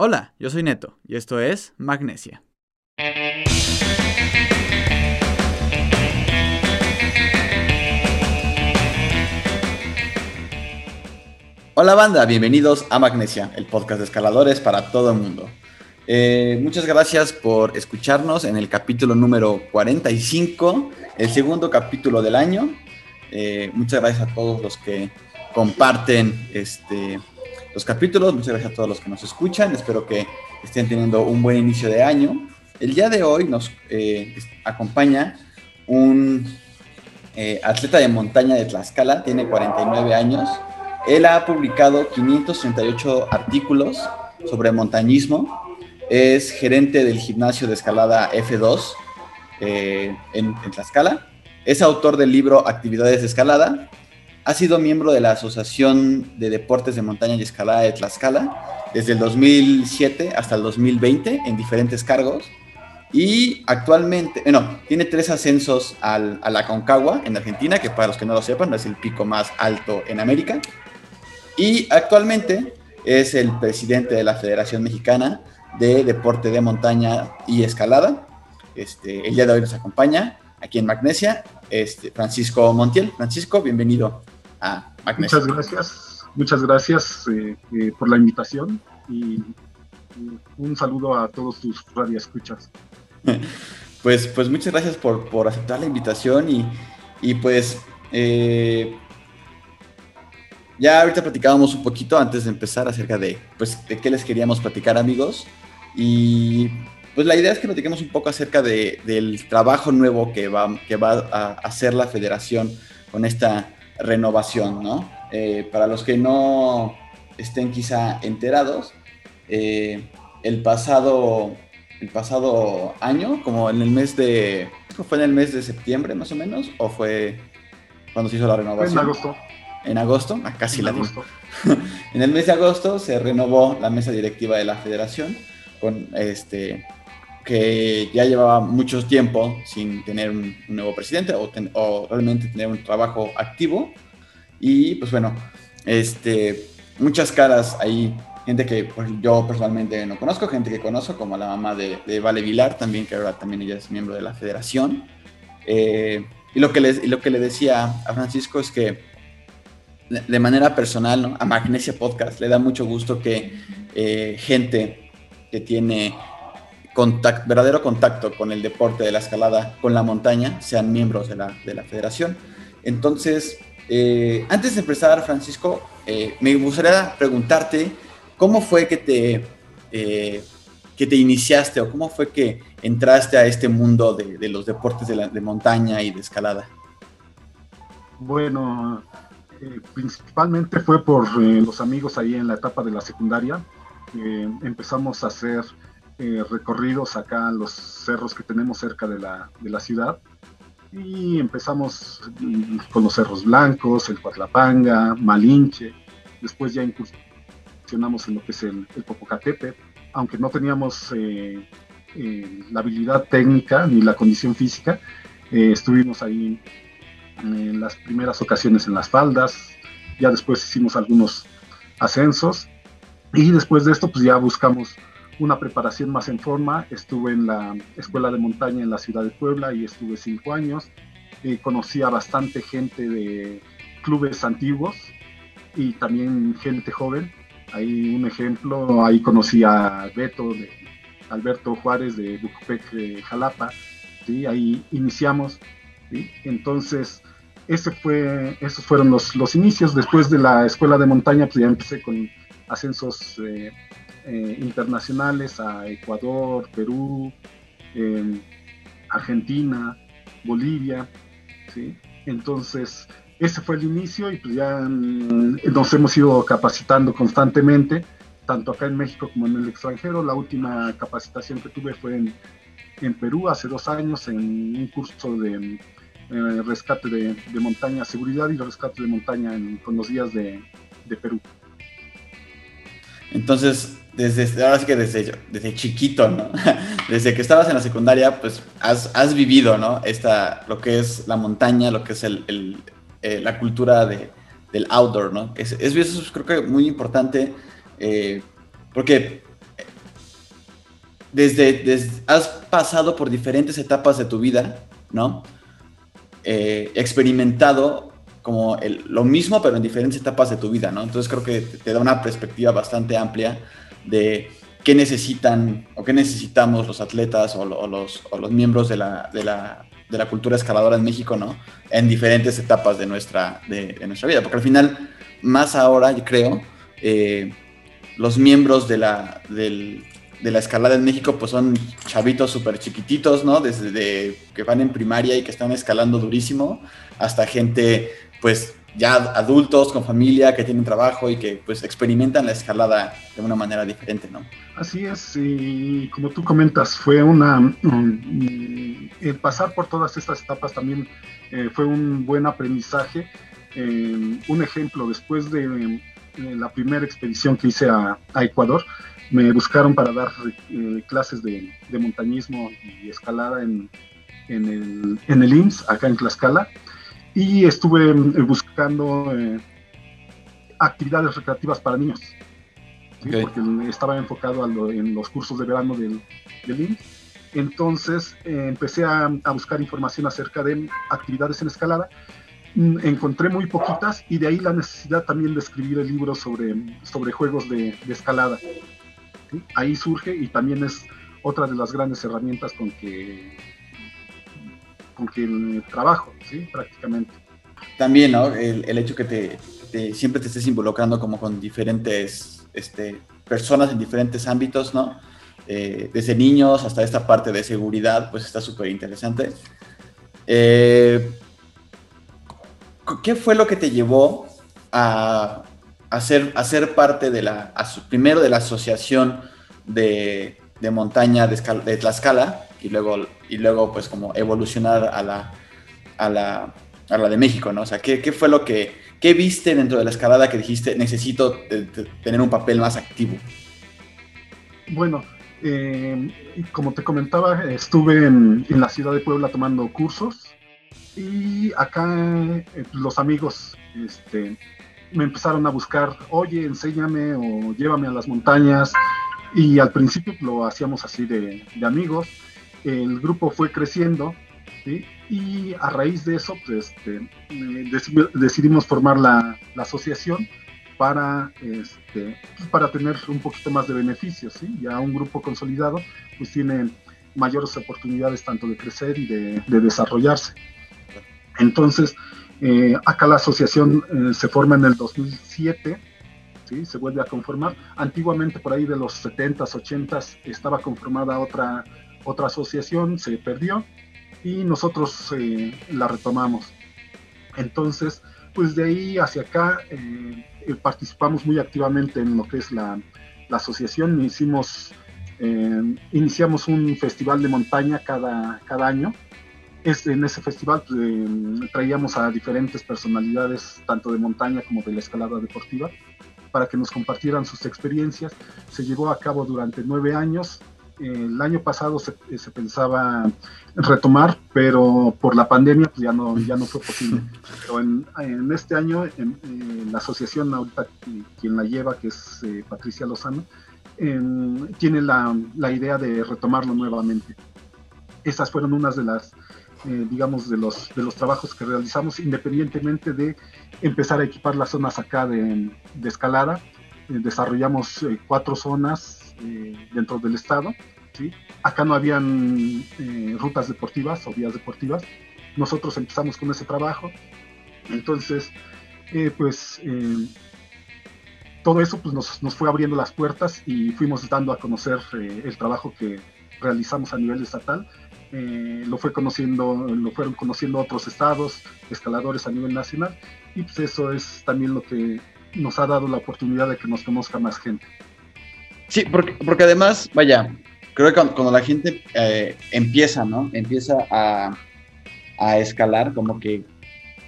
Hola, yo soy Neto y esto es Magnesia. Hola banda, bienvenidos a Magnesia, el podcast de escaladores para todo el mundo. Eh, muchas gracias por escucharnos en el capítulo número 45, el segundo capítulo del año. Eh, muchas gracias a todos los que comparten este, los capítulos, muchas gracias a todos los que nos escuchan, espero que estén teniendo un buen inicio de año. El día de hoy nos eh, acompaña un atleta de montaña de Tlaxcala, tiene 49 años. Él ha publicado 538 artículos sobre montañismo es gerente del gimnasio de escalada F2 eh, en, Tlaxcala. Es autor del libro Actividades de Escalada. Ha sido miembro de la Asociación de Deportes de Montaña y Escalada de Tlaxcala desde el 2007 hasta el 2020 en diferentes cargos. Y actualmente, bueno, eh, tiene tres ascensos a la Concagua en Argentina, que para los que no lo sepan es el pico más alto en América. Y actualmente es el presidente de la Federación Mexicana de deporte de montaña y escalada. Este, el día de hoy nos acompaña aquí en Magnesia este, Francisco Montiel. Francisco, bienvenido a Magnesia. Muchas gracias, muchas gracias eh, eh, por la invitación y, un saludo a todos tus radioescuchas. pues, pues muchas gracias por, por aceptar la invitación y, y pues eh, ya ahorita platicábamos un poquito antes de empezar acerca de, pues, de qué les queríamos platicar, amigos. Y pues la idea es que platiquemos un poco acerca de, del trabajo nuevo que va, que va a hacer la federación con esta renovación, ¿no? Eh, para los que no estén quizá enterados, eh, el, pasado, el pasado año, como en el mes de... ¿Fue en el mes de septiembre más o menos? ¿O fue cuando se hizo la renovación? En agosto en agosto, ah, casi la agosto. en el mes de agosto se renovó la mesa directiva de la federación con este que ya llevaba mucho tiempo sin tener un, nuevo presidente o, realmente tener un trabajo activo. Y pues bueno este muchas caras ahí gente que pues, yo personalmente no conozco gente que conozco como la mamá de, Vale Vilar también que ahora también ella es miembro de la federación. Eh, y lo que les y lo que le decía a Francisco es que de manera personal, a Magnesia Podcast le da mucho gusto que eh, gente que tiene verdadero contacto con el deporte de la escalada, con la montaña, sean miembros de la, de la federación. Entonces, eh, antes de empezar, Francisco, eh, me gustaría preguntarte cómo fue que te, que te iniciaste o cómo fue que entraste a este mundo de, los deportes de, de montaña y de escalada. Bueno, eh, principalmente fue por eh, los amigos ahí en la etapa de la secundaria. empezamos a hacer eh, recorridos acá en los cerros que tenemos cerca de la, de la ciudad. Y empezamos mm, con los cerros blancos, el Cuatlapanga, Malinche, después ya incursionamos en lo que es el, el Popocatepe, aunque no teníamos la habilidad técnica ni la condición física, estuvimos ahí en las primeras ocasiones en las faldas, ya después hicimos algunos ascensos y después de esto pues ya buscamos una preparación más en forma. Estuve en la escuela de montaña en la ciudad de Puebla y estuve cinco años. Eh, conocí a bastante gente de clubes antiguos y también gente joven. Ahí un ejemplo, ahí conocí a Beto, Alberto Juárez de Bucupec, Jalapa. ¿sí? Ahí iniciamos. Entonces, ese fue, esos fueron los, los, inicios. Después de la escuela de montaña, pues ya empecé con ascensos eh, eh, internacionales a Ecuador, Perú, Argentina, Bolivia. ¿sí? Entonces, ese fue el inicio y pues ya mm, nos hemos ido capacitando constantemente, tanto acá en México como en el extranjero. La última capacitación que tuve fue en, en Perú hace dos años en un curso de eh, rescate de, montaña, seguridad y rescate de montaña con los días de, Perú. Entonces, desde, ahora sí que desde, desde chiquito. Desde que estabas en la secundaria, pues has, vivido, ¿no? Esta, lo que es la montaña, lo que es el, eh, la cultura de, del outdoor, ¿no? Es, es, eso creo que muy importante, eh, porque desde, has pasado por diferentes etapas de tu vida, ¿no? Eh, experimentado como lo mismo, pero en diferentes etapas de tu vida, ¿no? Entonces creo que te, da una perspectiva bastante amplia de qué necesitan o qué necesitamos los atletas o, los, los, miembros de la, de, la, de la, cultura escaladora en México, ¿no? En diferentes etapas de nuestra, de, nuestra vida, porque al final, más ahora, yo creo, eh, los miembros de la, del, de la escalada en México, pues son chavitos súper chiquititos, ¿no? Desde que van en primaria y que están escalando durísimo, hasta gente, pues ya adultos con familia que tienen trabajo y que pues experimentan la escalada de una manera diferente, ¿no? Así es, y como tú comentas, fue una... el pasar por todas estas etapas también eh, fue un buen aprendizaje. Eh, un ejemplo, después de la primera expedición que hice a Ecuador, me buscaron para dar eh, clases de, montañismo y escalada en, el, en el IMSS, acá en Tlaxcala, y estuve eh, buscando eh, actividades recreativas para niños, porque estaba enfocado en los cursos de verano del, del IMSS. Entonces empecé a, buscar información acerca de actividades en escalada mm, encontré muy poquitas y de ahí la necesidad también de escribir el libro sobre, sobre juegos de, de escalada. Ahí surge y también es otra de las grandes herramientas con que, con que trabajo, ¿sí? prácticamente. También, ¿no? El, hecho que te, siempre te estés involucrando como con diferentes este, personas en diferentes ámbitos, ¿no? Eh, desde niños hasta esta parte de seguridad, pues está súper interesante. Eh, ¿Qué fue lo que te llevó a hacer, hacer parte de la, primero de la asociación de, de montaña de, de, Tlaxcala y luego, y luego pues como evolucionar a la, a la, a la de México, ¿no? O sea, ¿qué, ¿qué, fue lo que, qué viste dentro de la escalada que dijiste, necesito tener un papel más activo? Bueno, eh, como te comentaba, estuve en, la ciudad de Puebla tomando cursos y acá eh, los amigos este, me empezaron a buscar, oye, enséñame o llévame a las montañas. Y al principio lo hacíamos así de, amigos. El grupo fue creciendo y a raíz de eso pues, este, decidimos formar la, asociación para, este, pues, para tener un poquito más de beneficios. ¿sí? Ya un grupo consolidado pues tiene mayores oportunidades tanto de crecer y de, de desarrollarse. Entonces, eh, acá la asociación eh, se forma en el 2007, ¿sí? se vuelve a conformar. Antiguamente, por ahí de los 70s, 80s, estaba conformada otra, otra asociación, se perdió y nosotros eh, la retomamos. Entonces, pues de ahí hacia acá participamos muy activamente en lo que es la, asociación. Hicimos, iniciamos un festival de montaña cada, cada año en ese festival pues, eh, traíamos a diferentes personalidades, tanto de montaña como de la escalada deportiva, para que nos compartieran sus experiencias. Se llevó a cabo durante nueve años. El año pasado se, se, pensaba retomar, pero por la pandemia pues ya no, ya no fue posible. Pero en, en este año, en, la asociación ahorita quien la lleva, que es eh, Patricia Lozano, tiene la, la idea de retomarlo nuevamente. Esas fueron unas de las eh, digamos, de los, de los trabajos que realizamos, independientemente de empezar a equipar las zonas acá de, de escalada. Eh, desarrollamos eh, cuatro zonas dentro del estado. ¿sí? Acá no habían rutas deportivas o vías deportivas. Nosotros empezamos con ese trabajo. Entonces, pues todo eso pues, nos, nos, fue abriendo las puertas y fuimos dando a conocer el trabajo que realizamos a nivel estatal eh, lo fue conociendo, lo fueron conociendo otros estados, escaladores a nivel nacional, y pues eso es también lo que nos ha dado la oportunidad de que nos conozca más gente. Sí, porque, porque además, vaya, creo que cuando, la gente eh, empieza, ¿no? Empieza a, a escalar, como que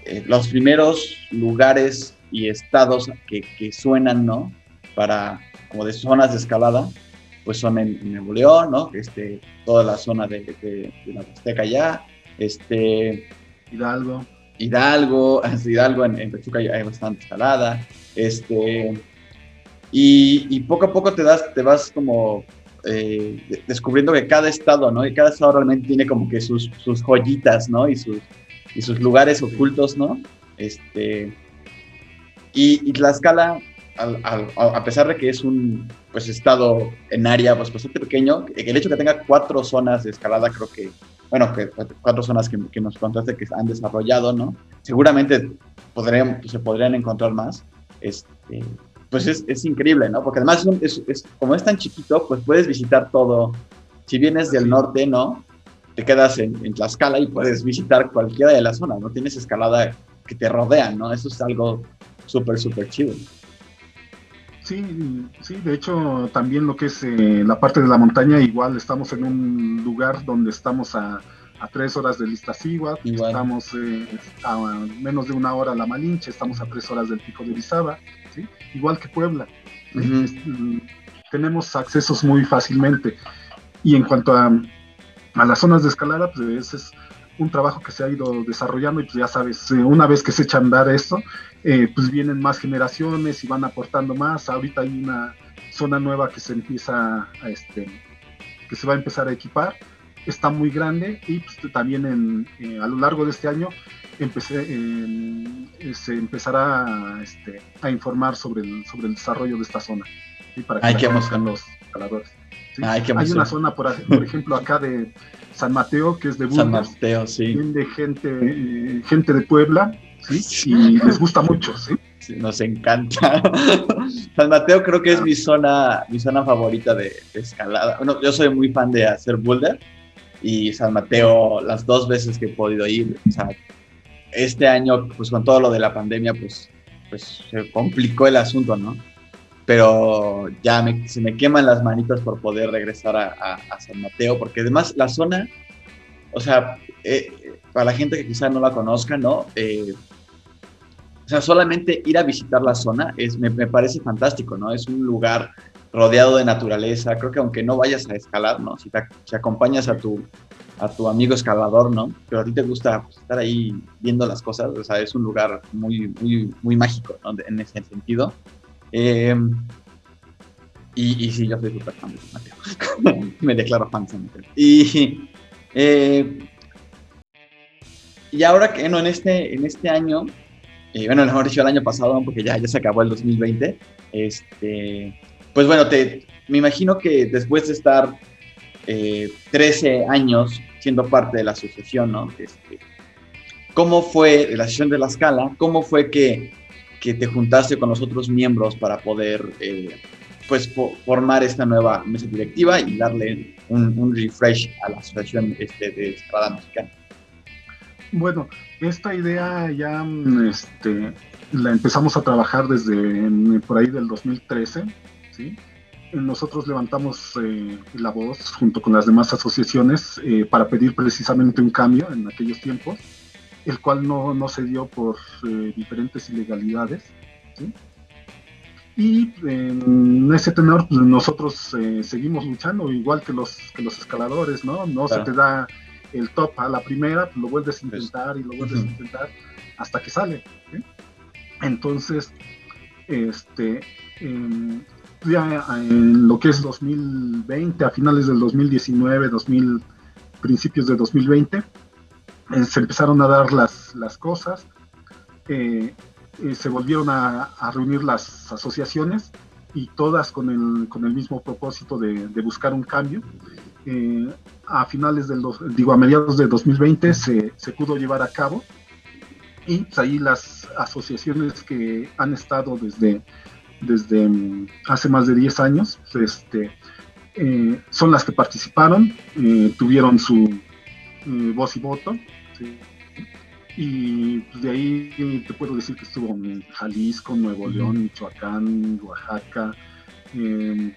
eh, los primeros lugares y estados que, que suenan, ¿no? Para, como de zonas de escalada, pues son en, Nuevo León, ¿no? Este, toda la zona de, de, la Azteca ya, este... Hidalgo. Hidalgo, Hidalgo en, en Pachuca hay bastante escalada, este... Y, poco a poco te, das, te vas como eh, descubriendo que cada estado, ¿no? Y cada estado realmente tiene como que sus, sus joyitas, ¿no? Y sus, y sus lugares ocultos, ¿no? Este, y, y Tlaxcala, a pesar de que es un pues, estado en área pues, bastante pequeño, el hecho de que tenga cuatro zonas de escalada, creo que, bueno, que cuatro zonas que, nos contaste que han desarrollado, ¿no? Seguramente podrían, se podrían encontrar más. Este, pues es, es, increíble, ¿no? Porque además, es, es, como es tan chiquito, pues puedes visitar todo. Si vienes del norte, ¿no? Te quedas en, en, Tlaxcala y puedes visitar cualquiera de las zonas, ¿no? Tienes escalada que te rodean, ¿no? Eso es algo súper, súper chido. Sí, sí, de hecho también lo que es eh, la parte de la montaña, igual estamos en un lugar donde estamos a, a tres horas de Iztaccíhuatl, estamos eh, a menos de una hora a La Malinche, estamos a tres horas del Pico de Orizaba, ¿sí? igual que Puebla. Uh -huh. es, mm, tenemos accesos muy fácilmente. Y en cuanto a, a las zonas de escalada, pues ese es un trabajo que se ha ido desarrollando y pues ya sabes, eh, una vez que se echa a andar esto, eh, pues vienen más generaciones y van aportando más. Ahorita hay una zona nueva que se empieza a, este, que se va a empezar a equipar. Está muy grande y pues, también en, eh, a lo largo de este año empecé, eh, se empezará este, a informar sobre el, sobre el desarrollo de esta zona. ¿sí? Para que Ay, los escaladores. ¿sí? Ay, hay una zona, por, por ejemplo, acá de San Mateo, que es de Burgos. San Mateo, sí. De gente, eh, gente de Puebla, ¿sí? Y les gusta mucho, ¿sí? sí nos encanta. San Mateo creo que es mi zona, mi zona favorita de, de, escalada. Bueno, yo soy muy fan de hacer boulder y San Mateo, las dos veces que he podido ir, o sea, este año, pues con todo lo de la pandemia, pues, pues se complicó el asunto, ¿no? pero ya se me queman las manitas por poder regresar a, San Mateo, porque además la zona, o sea, eh, para la gente que quizás no la conozca, ¿no? Eh, o sea, solamente ir a visitar la zona es, me, me, parece fantástico, ¿no? Es un lugar rodeado de naturaleza, creo que aunque no vayas a escalar, ¿no? Si, te, si acompañas a tu, a tu amigo escalador, ¿no? Pero a ti te gusta pues, estar ahí viendo las cosas, o sea, es un lugar muy, muy, muy mágico, ¿no? En ese sentido. Eh, y, sí, yo soy súper fan de Mateo. Me declaro fan de Mateo. Y, eh, y ahora que no, en, este, en este año, eh, bueno, mejor dicho el año pasado, porque ya, ya se acabó el 2020, este, pues bueno, te, me imagino que después de estar 13 años siendo parte de la asociación, ¿no? Este, ¿Cómo fue la asociación de la escala? ¿Cómo fue que que te juntaste con los otros miembros para poder eh, pues formar esta nueva mesa directiva y darle un, un refresh a la asociación este, de escalada mexicana. Bueno, esta idea ya este, la empezamos a trabajar desde por ahí del 2013, ¿sí? Nosotros levantamos eh, la voz junto con las demás asociaciones eh, para pedir precisamente un cambio en aquellos tiempos el cual no, no se dio por eh, diferentes ilegalidades. ¿sí? Y en ese tenor pues, nosotros eh, seguimos luchando, igual que los, que los escaladores, ¿no? No claro. se te da el top a la primera, pues lo vuelves a intentar y lo vuelves uh -huh. a intentar hasta que sale. ¿sí? Entonces, este, eh, ya en lo que es 2020, a finales del 2019, 2000, principios de 2020, eh, se empezaron a dar las, las cosas, eh, eh, se volvieron a, reunir las asociaciones y todas con el, con el mismo propósito de, de buscar un cambio. a finales del, digo, a mediados de 2020 se, se pudo llevar a cabo y pues, ahí las asociaciones que han estado desde, desde mm, hace más de 10 años, este, eh, son las que participaron, eh, tuvieron su eh, voz y voto, ¿sí? y pues, de ahí te puedo decir que estuvo en Jalisco, Nuevo León, Michoacán, Oaxaca, en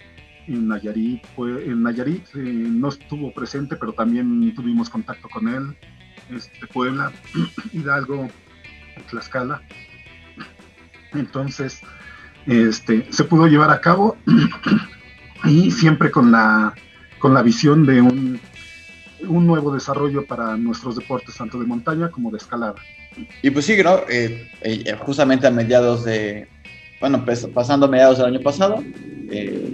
Nayarit, pues, en Nayarit no estuvo presente, pero también tuvimos contacto con él, este, Puebla, Hidalgo, Tlaxcala. Entonces, este, se pudo llevar a cabo y siempre con la, con la visión de un, un nuevo desarrollo para nuestros deportes, tanto de montaña como de escalada. Y pues sí, ¿no? Eh, eh, justamente a mediados de, bueno, pues, pasando a mediados del año pasado, eh,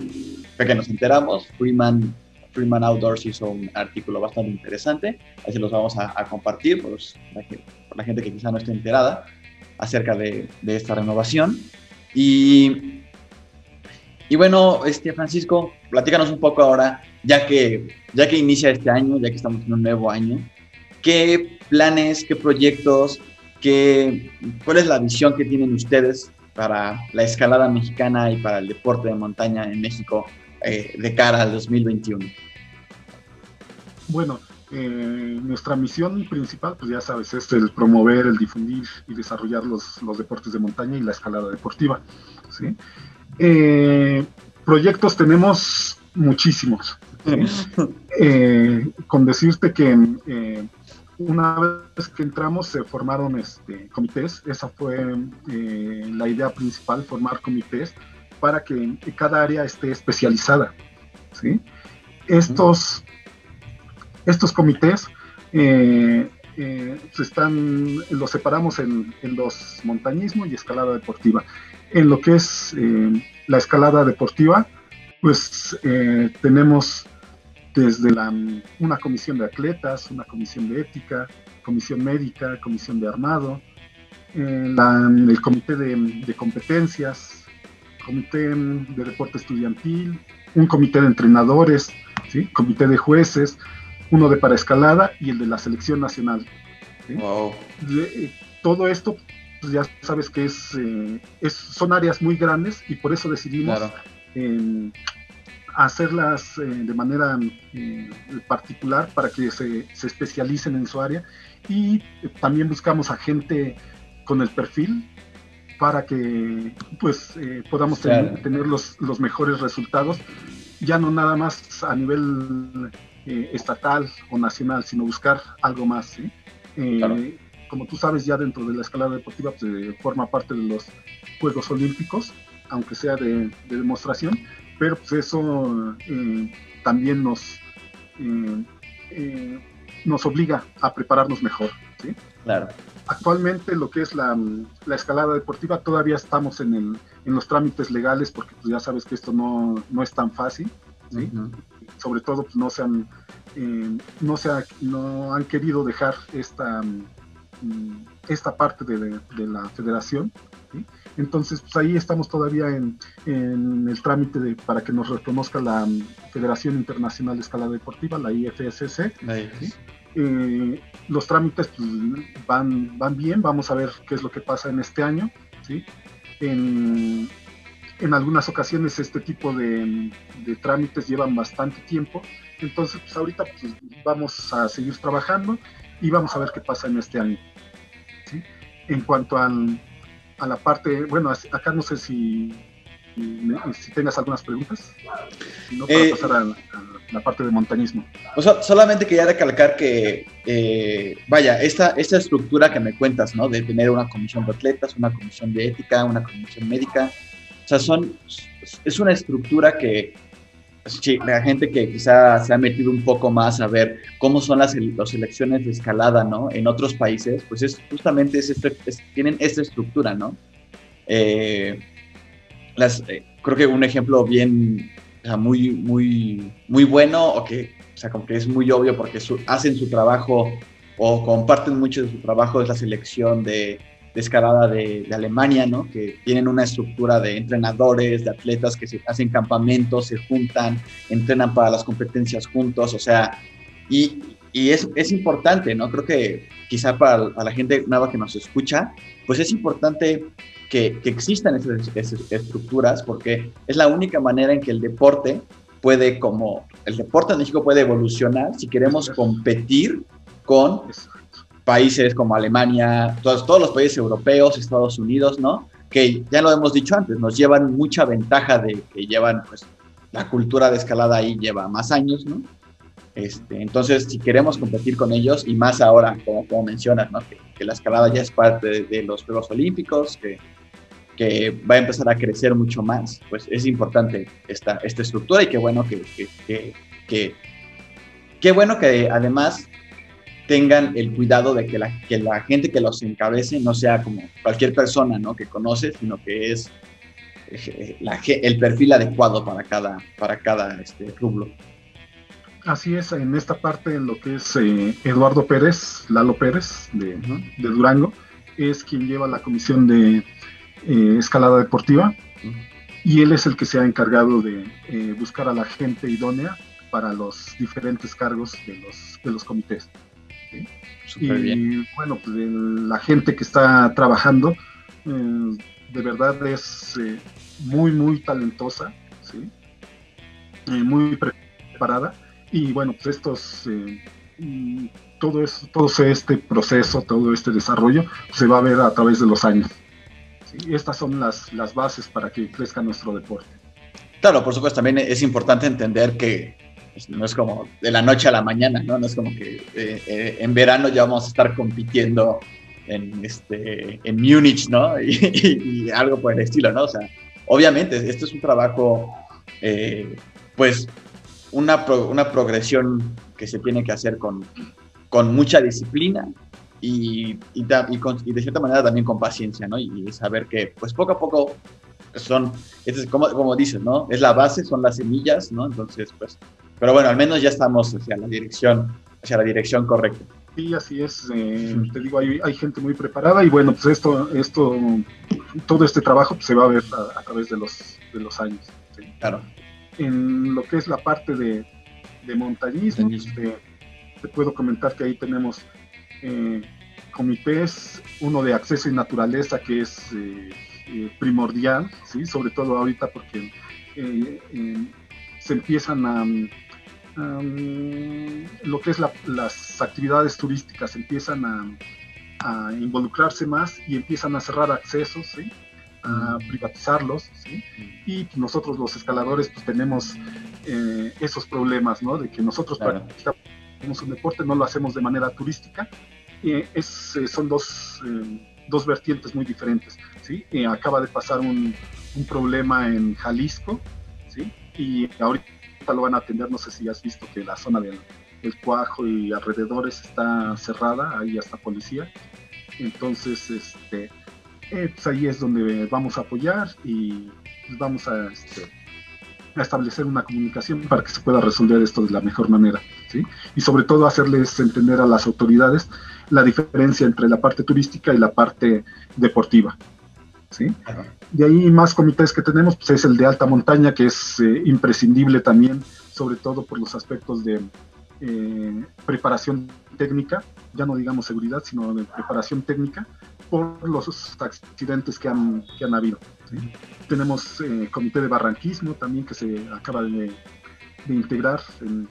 que nos enteramos, Freeman, Freeman Outdoors hizo un artículo bastante interesante, se los vamos a, compartir por, la gente que quizá no esté enterada acerca de, de esta renovación. Y, y bueno, este, Francisco, platícanos un poco ahora, ya que, ya que inicia este año, ya que estamos en un nuevo año, ¿qué planes, qué proyectos, qué, cuál es la visión que tienen ustedes para la escalada mexicana y para el deporte de montaña en México eh, de cara al 2021? Bueno, eh, nuestra misión principal, pues ya sabes, es el promover, el difundir y desarrollar los, los deportes de montaña y la escalada deportiva. ¿sí? Eh, proyectos tenemos muchísimos. con decirte que una vez que entramos se formaron este, comités, esa fue eh, la idea principal, formar comités para que cada área esté especializada. ¿sí? Estos, estos comités eh, eh, están, los separamos en, en, los montañismo y escalada deportiva. En lo que es la escalada deportiva, pues tenemos desde una comisión de atletas, una comisión de ética, comisión médica, comisión de armado, eh, el comité de, competencias, comité de deporte estudiantil, un comité de entrenadores, comité de jueces, uno de paraescalada y el de la selección nacional. Eh, todo esto, pues ya sabes que eh, es, son áreas muy grandes y por eso decidimos hacerlas eh, de manera eh, particular para que se, se, especialicen en su área. Y también buscamos a gente con el perfil para que pues podamos tener, los, los, mejores resultados, ya no nada más a nivel estatal o nacional, sino buscar algo más. Como tú sabes, ya dentro de la escalada deportiva pues, forma parte de los Juegos Olímpicos, aunque sea de, de demostración, pero pues eso eh, también nos, eh, eh, nos obliga a prepararnos mejor. ¿sí? Claro. Actualmente lo que es la, la, escalada deportiva todavía estamos en, el, en los trámites legales porque pues, ya sabes que esto no, no es tan fácil. ¿sí? Sobre todo pues, no, se han, no, se no han querido dejar esta, mm, esta parte de, de la federación. ¿sí? Entonces, pues ahí estamos todavía en, el trámite de, para que nos reconozca la Federación Internacional de Escalada Deportiva, la IFSC. Eh, los trámites pues, van, van bien, vamos a ver qué es lo que pasa en este año. ¿sí? En, algunas ocasiones este tipo de, trámites llevan bastante tiempo, entonces pues ahorita pues, vamos a seguir trabajando y vamos a ver qué pasa en este año. ¿sí? En cuanto al, a la parte, bueno, acá no sé si, si tengas algunas preguntas, si no, para eh, pasar a, la parte de montañismo. O sea, solamente quería recalcar que, eh, vaya, esta, esta estructura que me cuentas, ¿no? De tener una comisión de atletas, una comisión de ética, una comisión médica, sea, son, es una estructura que sí, la gente que quizá se ha metido un poco más a ver cómo son las, las elecciones de escalada, ¿no? En otros países, pues es justamente es, tienen esta estructura, ¿no? Eh, las, eh, creo que un ejemplo bien, muy, muy, muy bueno, o que, o sea, como que es muy obvio porque hacen su trabajo o comparten mucho de su trabajo es la selección de de escalada de, Alemania, ¿no? Que tienen una estructura de entrenadores, de atletas que se hacen campamentos, se juntan, entrenan para las competencias juntos, o sea, y, y es, es, importante, ¿no? Creo que quizá para la gente nueva que nos escucha, pues es importante que, que existan esas, estructuras porque es la única manera en que el deporte puede, como el deporte en México puede evolucionar si queremos competir con países como Alemania, todos, todos los países europeos, Estados Unidos, ¿no? Que ya lo hemos dicho antes, nos llevan mucha ventaja de que llevan, pues, la cultura de escalada ahí lleva más años, ¿no? Este, entonces, si queremos competir con ellos, y más ahora, como, como mencionas, ¿no? que, la escalada ya es parte de, los Juegos Olímpicos, que, que, va a empezar a crecer mucho más, pues es importante esta, esta estructura y qué bueno que, que, que, qué bueno que además tengan el cuidado de que la, que la gente que los encabece no sea como cualquier persona ¿no? que conoce, sino que es el perfil adecuado para cada, para cada este, rublo. Así es, en esta parte, en lo que es eh, Eduardo Pérez, Lalo Pérez de, Durango, es quien lleva la comisión de eh, escalada deportiva y él es el que se ha encargado de eh, buscar a la gente idónea para los diferentes cargos de los, de los comités. Y bueno, pues la gente que está trabajando de verdad es muy, muy talentosa, ¿sí? muy preparada y bueno, pues estos, eh, mm, todo, es, todo este proceso, todo este desarrollo se va a ver a través de los años. Estas son las, las bases para que crezca nuestro deporte. Claro, por supuesto, también es importante entender que pues, no es como de la noche a la mañana, ¿no? No es como que eh, eh, en verano ya vamos a estar compitiendo en, este, en Múnich, ¿no? Y, algo por el estilo, ¿no? O sea, obviamente, esto es un trabajo, pues, una, una progresión que se tiene que hacer con, con mucha disciplina y, y, de cierta manera también con paciencia, ¿no? Y, saber que, pues poco a poco son, es como, como dices, ¿no? Es la base, son las semillas, ¿no? Entonces, pues, pero bueno, al menos ya estamos hacia la dirección, hacia la dirección correcta. Sí, así es. Eh, te digo, hay, hay, gente muy preparada y bueno, pues esto, esto, todo este trabajo pues, se va a ver a, través de los, de los años. Claro en lo que es la parte de, de montañismo, este, te puedo comentar que ahí tenemos eh, comités, uno de acceso y naturaleza que es eh, eh, primordial, ¿sí? sobre todo ahorita porque se empiezan a, lo que es las actividades turísticas empiezan a, a, involucrarse más y empiezan a cerrar accesos, ¿sí? a privatizarlos, ¿sí? Y nosotros los escaladores pues tenemos eh, esos problemas, ¿no? De que nosotros practicamos un deporte, no lo hacemos de manera turística. Eh, es, son dos, eh, dos, vertientes muy diferentes, ¿sí? acaba de pasar un, un, problema en Jalisco, ¿sí? Y ahorita lo van a atender, no sé si has visto que la zona del, del Cuajo y alrededores está cerrada, ahí hasta policía. Entonces, este, eh, pues ahí es donde vamos a apoyar y pues vamos este, a, establecer una comunicación para que se pueda resolver esto de la mejor manera. ¿sí? Y sobre todo hacerles entender a las autoridades la diferencia entre la parte turística y la parte deportiva. ¿Sí? De ahí más comités que tenemos, pues es el de alta montaña, que es eh, imprescindible también, sobre todo por los aspectos de eh, preparación técnica, ya no digamos seguridad, sino de preparación técnica, por los accidentes que han, que han habido. Tenemos eh, comité de barranquismo también que se acaba de, integrar en,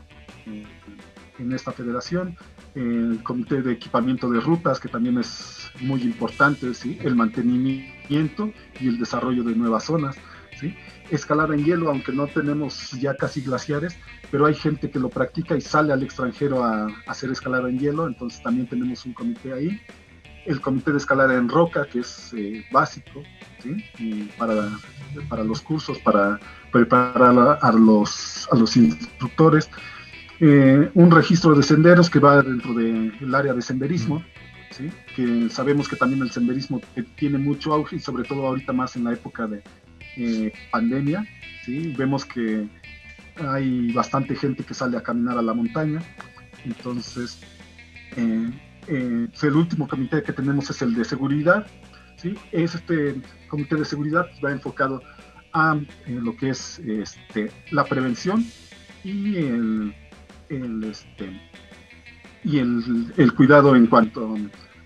en, esta federación, el comité de equipamiento de rutas que también es muy importante, ¿sí? el mantenimiento y el desarrollo de nuevas zonas. ¿sí? Escalada en hielo, aunque no tenemos ya casi glaciares, pero hay gente que lo practica y sale al extranjero a, hacer escalada en hielo, entonces también tenemos un comité ahí el comité de escalada en roca, que es eh, básico para, para los cursos, para preparar a los, a los instructores. Eh, un registro de senderos que va dentro del área de senderismo, ¿sí? que sabemos que también el senderismo tiene mucho auge y sobre todo ahorita más en la época de eh, pandemia. ¿sí? Vemos que hay bastante gente que sale a caminar a la montaña. Entonces, eh, el último comité que tenemos es el de seguridad. ¿sí? Es este comité de seguridad va enfocado a lo que es este, la prevención y el, este, y el, cuidado en cuanto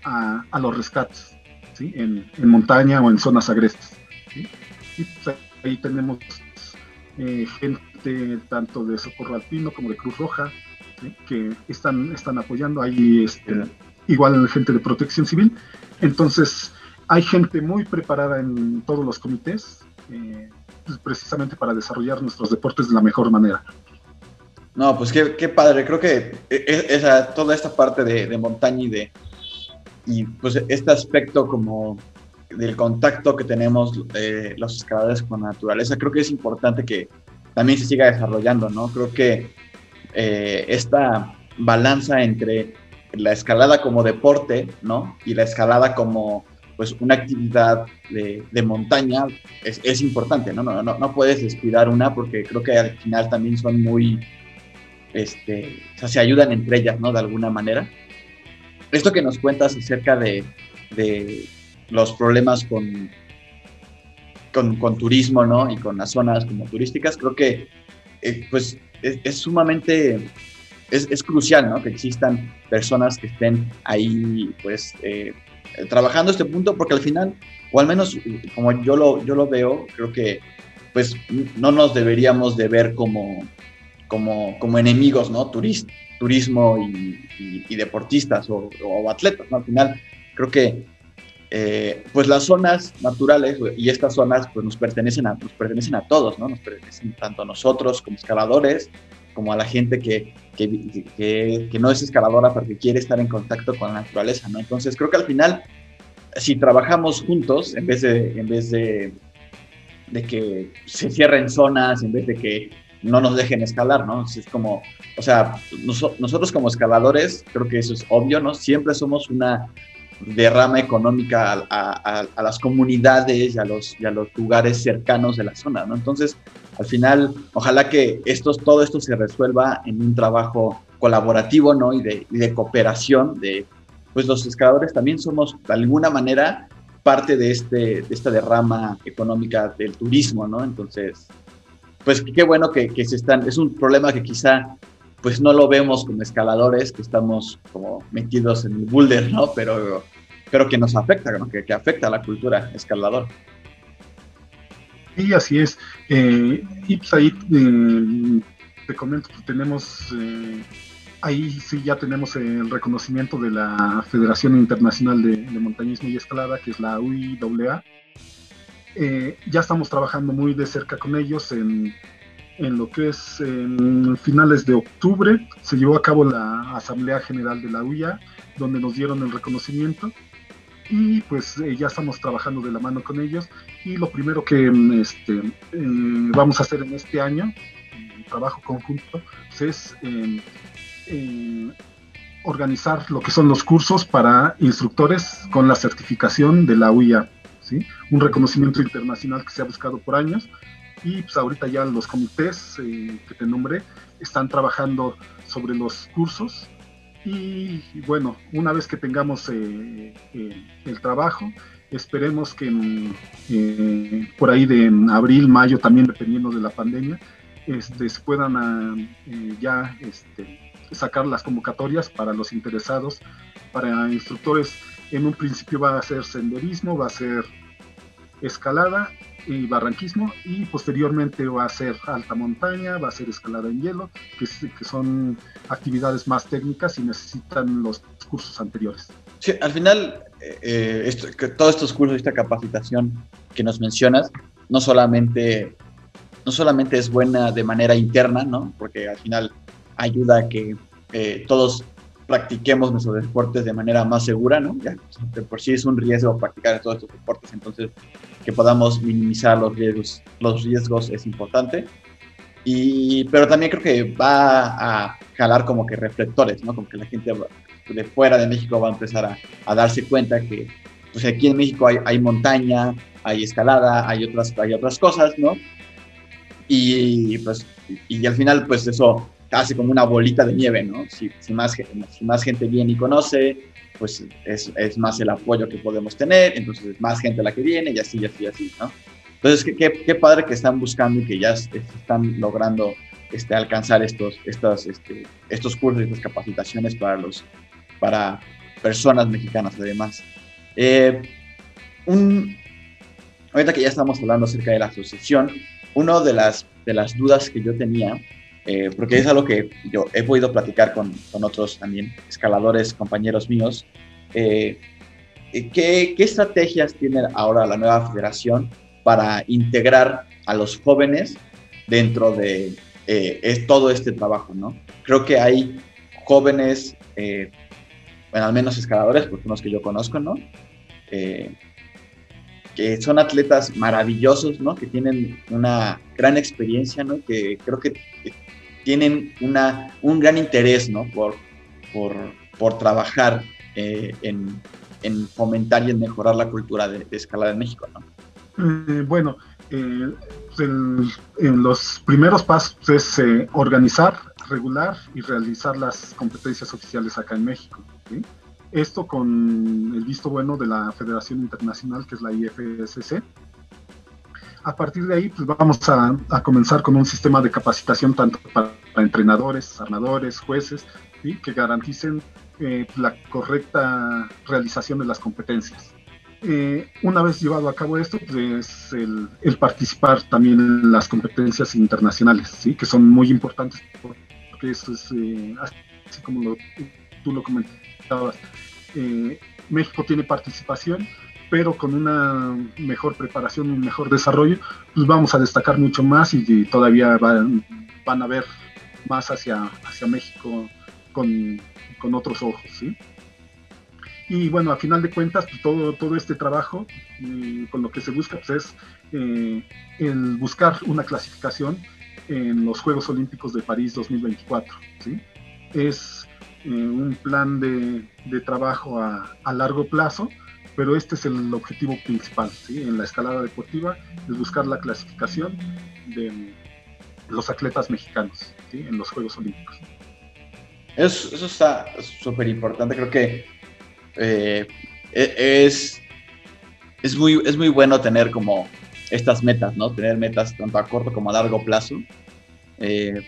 a, los rescates en, montaña o en zonas agrestes. Y pues, ahí tenemos eh, gente tanto de Socorro Alpino como de Cruz Roja que están, están apoyando. Ahí este, igual gente de protección civil. Entonces, hay gente muy preparada en todos los comités, eh, pues, precisamente para desarrollar nuestros deportes de la mejor manera. No, pues qué, qué padre. Creo que e, e, esa, toda esta parte de, de, montaña y de. Y pues este aspecto como del contacto que tenemos eh, los escaladores con la naturaleza, creo que es importante que también se siga desarrollando, ¿no? Creo que eh, esta balanza entre la escalada como deporte, ¿no? Y la escalada como pues una actividad de, montaña es, importante, ¿no? No, ¿no? no puedes descuidar una porque creo que al final también son muy, este, o sea, se ayudan entre ellas, ¿no? De alguna manera. Esto que nos cuentas acerca de, de los problemas con, con, turismo, ¿no? Y con las zonas como turísticas, creo que, eh, pues, es, sumamente, es, es, crucial, ¿no? Que existan personas que estén ahí, pues, eh, trabajando este punto, porque al final, o al menos como yo lo, yo lo veo, creo que, pues, no nos deberíamos de ver como, como, como enemigos, ¿no? turismo y, deportistas o, atletas, ¿no? Al final, creo que eh, pues las zonas naturales y estas zonas pues nos pertenecen a, nos pertenecen a todos, ¿no? Nos pertenecen tanto a nosotros como escaladores, como a la gente que, que, que, no es escaladora porque quiere estar en contacto con la naturaleza, ¿no? Entonces creo que al final, si trabajamos juntos, en vez en vez de, de que se cierren zonas, en vez de que no nos dejen escalar, ¿no? Es como, o sea, nosotros como escaladores, creo que eso es obvio, ¿no? Siempre somos una, derrama económica a, las comunidades y a, los, y lugares cercanos de la zona, ¿no? Entonces, al final, ojalá que estos, todo esto se resuelva en un trabajo colaborativo, ¿no? Y de, de cooperación, de, pues los escaladores también somos, de alguna manera, parte de, este, de esta derrama económica del turismo, ¿no? Entonces, pues qué bueno que, se están, es un problema que quizá pues no lo vemos como escaladores, que estamos como metidos en el boulder, ¿no? Pero, pero que nos afecta, ¿no? que, que afecta a la cultura escalador. Sí, así es. Eh, y pues ahí eh, te comento que tenemos, eh, ahí sí ya tenemos el reconocimiento de la Federación Internacional de, Montañismo y Escalada, que es la UIAA. Ya estamos trabajando muy de cerca con ellos en en lo que es finales de octubre, se llevó a cabo la Asamblea General de la UIA, donde nos dieron el reconocimiento. Y pues eh, ya estamos trabajando de la mano con ellos. Y lo primero que mm, este, eh, vamos a hacer en este año, en trabajo conjunto, es organizar lo que son los cursos para instructores con la certificación de la UIA, un reconocimiento internacional que se ha buscado por años y pues ahorita ya los comités eh, que te nombré están trabajando sobre los cursos y, bueno, una vez que tengamos eh, eh, el trabajo, esperemos que por ahí de abril, mayo, también dependiendo de la pandemia, este, se puedan ah, ya este, sacar las convocatorias para los interesados, para instructores. En un principio va a ser senderismo, va a ser escalada y barranquismo y posteriormente va a ser alta montaña, va a ser escalada en hielo, que, son actividades más técnicas y necesitan los cursos anteriores. Sí, al final, eh, que todos estos cursos, esta capacitación que nos mencionas, no solamente, no solamente es buena de manera interna, ¿no? porque al final ayuda a que eh, todos practiquemos nuestros deportes de manera más segura, ¿no? Ya, de por sí es un riesgo practicar todos estos deportes, entonces que podamos minimizar los riesgos, los riesgos es importante. Y, pero también creo que va a jalar como que reflectores, ¿no? Como que la gente de fuera de México va a empezar a, a darse cuenta que pues aquí en México hay, hay, montaña, hay escalada, hay otras, hay otras cosas, ¿no? Y pues y al final pues eso hace como una bolita de nieve, ¿no? Si, si, más, si más gente viene y conoce, pues es, es, más el apoyo que podemos tener, entonces es más gente la que viene y así, y así, y así, ¿no? Entonces, qué, qué, padre que están buscando y que ya están logrando este, alcanzar estos, estos, este, estos cursos y estas capacitaciones para, los, para personas mexicanas, además. Eh, un, ahorita que ya estamos hablando acerca de la asociación, una de las, de las dudas que yo tenía eh, porque es algo que yo he podido platicar con, con otros también escaladores, compañeros míos. Eh, ¿qué, ¿qué, estrategias tiene ahora la nueva federación para integrar a los jóvenes dentro de eh, es todo este trabajo? ¿no? Creo que hay jóvenes, bueno, al menos escaladores, porque los que yo conozco, ¿no? que son atletas maravillosos, ¿no? Que tienen una gran experiencia, ¿no? Que creo que tienen una, un gran interés ¿no? por, por, por trabajar eh, en, en, fomentar y en mejorar la cultura de, escalada en México, ¿no? bueno, en los primeros pasos es organizar, regular y realizar las competencias oficiales acá en México. Esto con el visto bueno de la Federación Internacional, que es la IFSC. A partir de ahí, pues vamos a, comenzar con un sistema de capacitación tanto para, entrenadores, armadores, jueces, que garanticen eh, la correcta realización de las competencias. Eh, una vez llevado a cabo esto, pues el, participar también en las competencias internacionales, ¿sí? que son muy importantes porque eso es, eh, así como tú lo comentabas, México tiene participación, pero con una mejor preparación, un mejor desarrollo, pues vamos a destacar mucho más y, todavía van, van, a ver más hacia, hacia México con, con otros ojos, ¿sí? Y bueno, a final de cuentas, pues, todo, todo este trabajo, mm, con lo que se busca, pues es eh, el buscar una clasificación en los Juegos Olímpicos de París 2024. ¿sí? Es eh, un plan de, de trabajo a, largo plazo, pero este es el objetivo principal ¿sí? en la escalada deportiva, es buscar la clasificación de los atletas mexicanos ¿sí? en los Juegos Olímpicos. Eso, eso está súper importante, creo que eh, e, es, es, muy, es muy bueno tener como estas metas, ¿no? Tener metas tanto a corto como a largo plazo. Eh,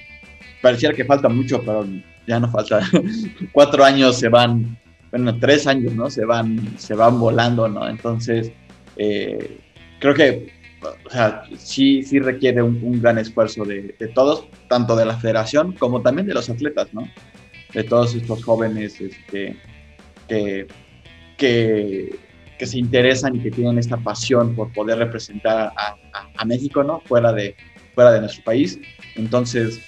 pareciera que falta mucho, pero ya no falta. Cuatro años se van, bueno, tres años, ¿no? Se van, se van volando, ¿no? Entonces, eh, creo que, o sea, sí, sí requiere un, gran esfuerzo de, todos, tanto de la federación como también de los atletas, ¿no? De todos estos jóvenes, este, que, que, se interesan y que tienen esta pasión por poder representar a, a, México, ¿no? Fuera de, fuera de nuestro país. Entonces,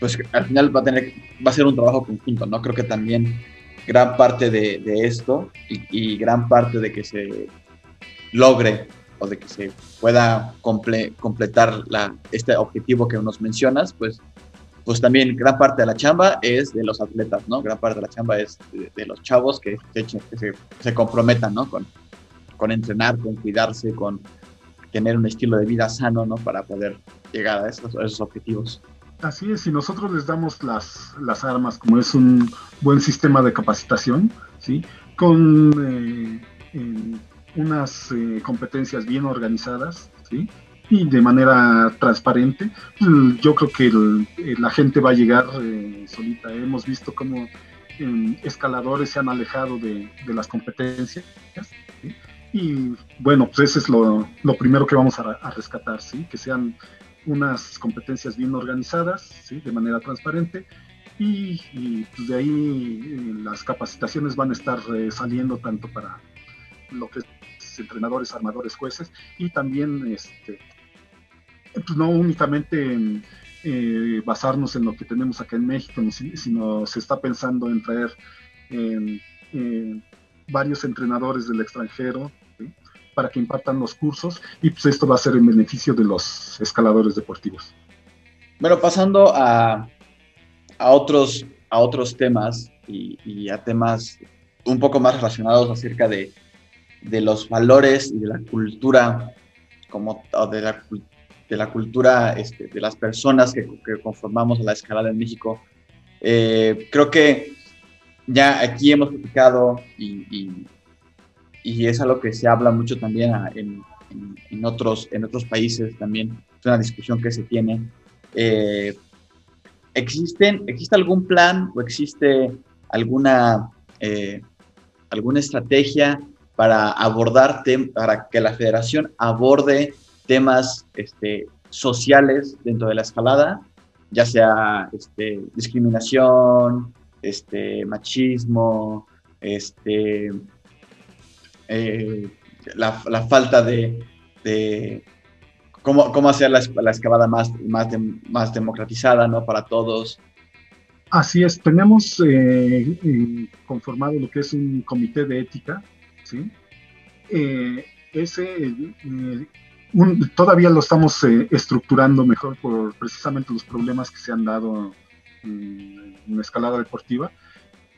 pues al final va a, tener, va a ser un trabajo conjunto, ¿no? Creo que también gran parte de, esto y, y, gran parte de que se logre o de que se pueda comple, completar la, este objetivo que nos mencionas, pues pues también gran parte de la chamba es de los atletas, ¿no? Gran parte de la chamba es de, los chavos que, se, se, comprometan, ¿no? Con, con entrenar, con cuidarse, con tener un estilo de vida sano, ¿no? Para poder llegar a esos, esos objetivos. Así es, y nosotros les damos las, las armas, como es un buen sistema de capacitación, ¿sí? Con eh, unas eh, competencias bien organizadas, ¿sí? y de manera transparente, yo creo que eh, la gente va a llegar solita. Hemos visto cómo escaladores se han alejado de, las competencias. Y bueno, pues ese es lo, primero que vamos a, rescatar, ¿sí? que sean unas competencias bien organizadas, de manera transparente. Y, pues de ahí eh, las capacitaciones van a estar saliendo tanto para lo que es entrenadores, armadores, jueces y también este, pues no únicamente en, eh, basarnos en lo que tenemos acá en México, sino se está pensando en traer varios entrenadores del extranjero para que impartan los cursos y pues esto va a ser en beneficio de los escaladores deportivos. Bueno, pasando a, a otros, a otros temas y, a temas un poco más relacionados acerca de, de los valores y de la cultura como de la, de la cultura este, de las personas que, conformamos la escalada en México. Eh, creo que ya aquí hemos platicado y, y, es algo que se habla mucho también en, en, otros, en otros países también, es una discusión que se tiene. Eh, ¿existen, ¿Existe algún plan o existe alguna, eh, alguna estrategia para abordar, para que la federación aborde temas este, sociales dentro de la escalada, ya sea este, discriminación, este, machismo, este, eh, la, falta de, cómo, cómo, hacer la, la excavada más, más, más democratizada ¿no? para todos. Así es, tenemos eh, eh, conformado lo que es un comité de ética, ¿sí? ese todavía lo estamos eh, estructurando mejor por precisamente los problemas que se han dado en, la escalada deportiva,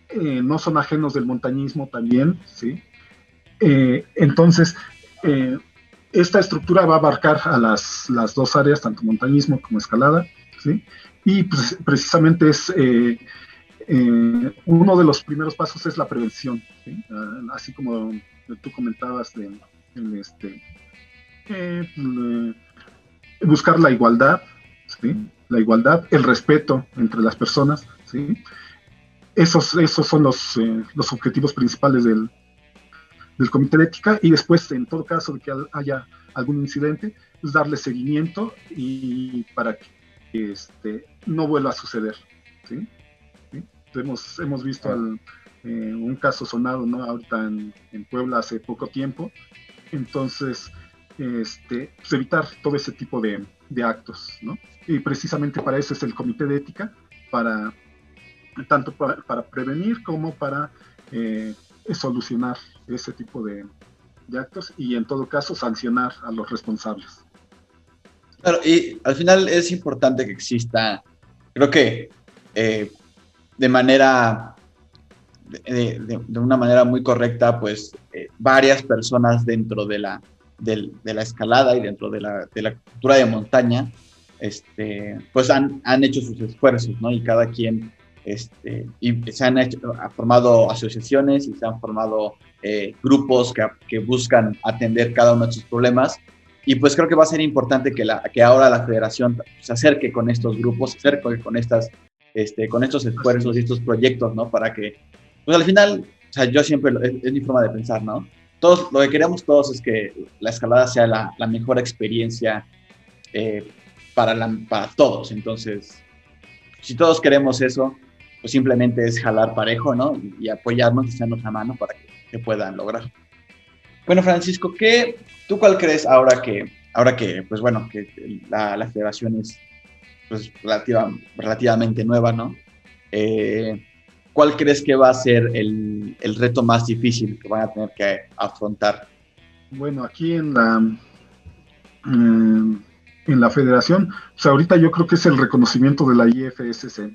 eh, no son ajenos del montañismo también, ¿sí? Eh, entonces, esta estructura va a abarcar a las, las, dos áreas, tanto montañismo como escalada, ¿sí? Y precisamente es uno de los primeros pasos es la prevención, ah, así como tú comentabas de, este, buscar la igualdad, ¿sí? la igualdad, el respeto entre las personas, ¿sí? Esos, esos son los, eh, los objetivos principales del, del, comité de ética y después, en todo caso de que haya algún incidente, pues darle seguimiento y para que este, no vuelva a suceder. Hemos, hemos visto eh, un caso sonado, ¿no? Ahorita en, en Puebla hace poco tiempo, entonces, este, pues evitar todo ese tipo de, de actos, ¿no? Y precisamente para eso es el comité de ética, para tanto para, prevenir como para eh, solucionar ese tipo de, actos y en todo caso sancionar a los responsables. Claro, y al final es importante que exista, creo que eh, de manera, de, una manera muy correcta, pues eh, varias personas dentro de la, de, la escalada y dentro de la, de la cultura de montaña, este, pues han, han hecho sus esfuerzos, ¿no? Y cada quien, este, y se han hecho, formado asociaciones y se han formado eh, grupos que, que, buscan atender cada uno de sus problemas. Y pues creo que va a ser importante que, la, que ahora la federación se acerque con estos grupos, se acerque con, estas, este, con estos esfuerzos y estos proyectos, ¿no? Para que, pues al final, o sea, yo siempre, es mi forma de pensar, ¿no? lo que queremos todos es que la escalada sea la, mejor experiencia eh, para, para todos. Entonces, si todos queremos eso, pues simplemente es jalar parejo, ¿no? Y, apoyarnos, echarnos la mano para que se puedan lograr. Bueno, Francisco, ¿qué, ¿tú cuál crees ahora que, ahora que pues bueno, que la, la federación es pues, relativa, relativamente nueva, ¿no? Eh, ¿cuál crees que va a ser el, el, reto más difícil que van a tener que afrontar? Bueno, aquí en la, mm, en la federación, pues ahorita yo creo que es el reconocimiento de la IFSC.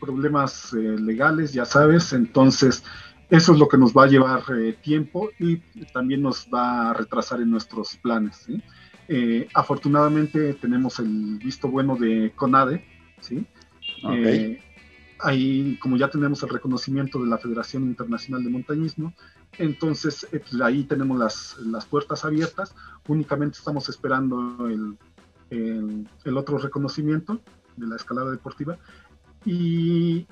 Problemas eh, legales, ya sabes, entonces eso es lo que nos va a llevar eh, tiempo y también nos va a retrasar en nuestros planes. Eh, afortunadamente tenemos el visto bueno de CONADE, ¿sí? ahí, como ya tenemos el reconocimiento de la Federación Internacional de Montañismo, entonces eh, pues, ahí tenemos las, las, puertas abiertas, únicamente estamos esperando el, el, otro reconocimiento de la escalada deportiva y,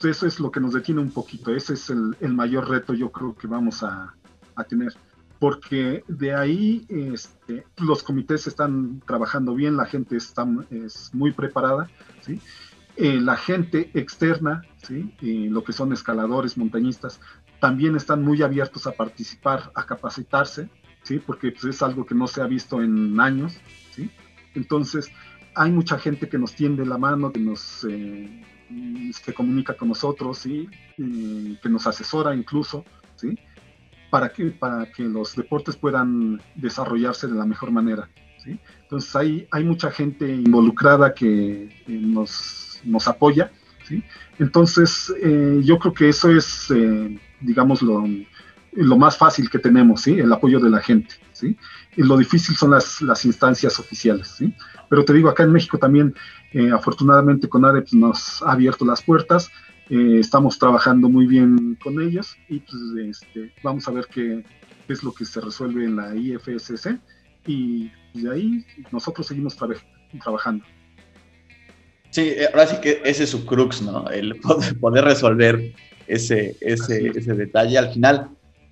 pues, eso es lo que nos detiene un poquito, ese es el, mayor reto yo creo que vamos a, a tener porque de ahí este, los comités están trabajando bien, la gente está, es muy preparada, ¿sí? Eh, la gente externa, ¿sí? lo que son escaladores, montañistas, también están muy abiertos a participar, a capacitarse, ¿sí? porque pues, es algo que no se ha visto en años. ¿sí? Entonces, hay mucha gente que nos tiende la mano, que nos eh, comunica con nosotros, ¿sí? que nos asesora incluso, ¿sí? para, que, para que los deportes puedan desarrollarse de la mejor manera. Entonces, hay, hay mucha gente involucrada que eh, nos nos apoya. ¿sí? Entonces, eh, yo creo que eso es, eh, digamos, lo, lo, más fácil que tenemos, ¿sí? el apoyo de la gente. ¿sí? Y lo difícil son las, las instancias oficiales. ¿sí? Pero te digo, acá en México también, eh, afortunadamente, con ADEP nos ha abierto las puertas. estamos trabajando muy bien con ellos y pues, este, vamos a ver qué, qué, es lo que se resuelve en la IFSC y de ahí nosotros seguimos trabajando. Sí, eh, ahora sí que ese es su crux, ¿no? El poder, resolver ese, ese, ese, detalle. Al final,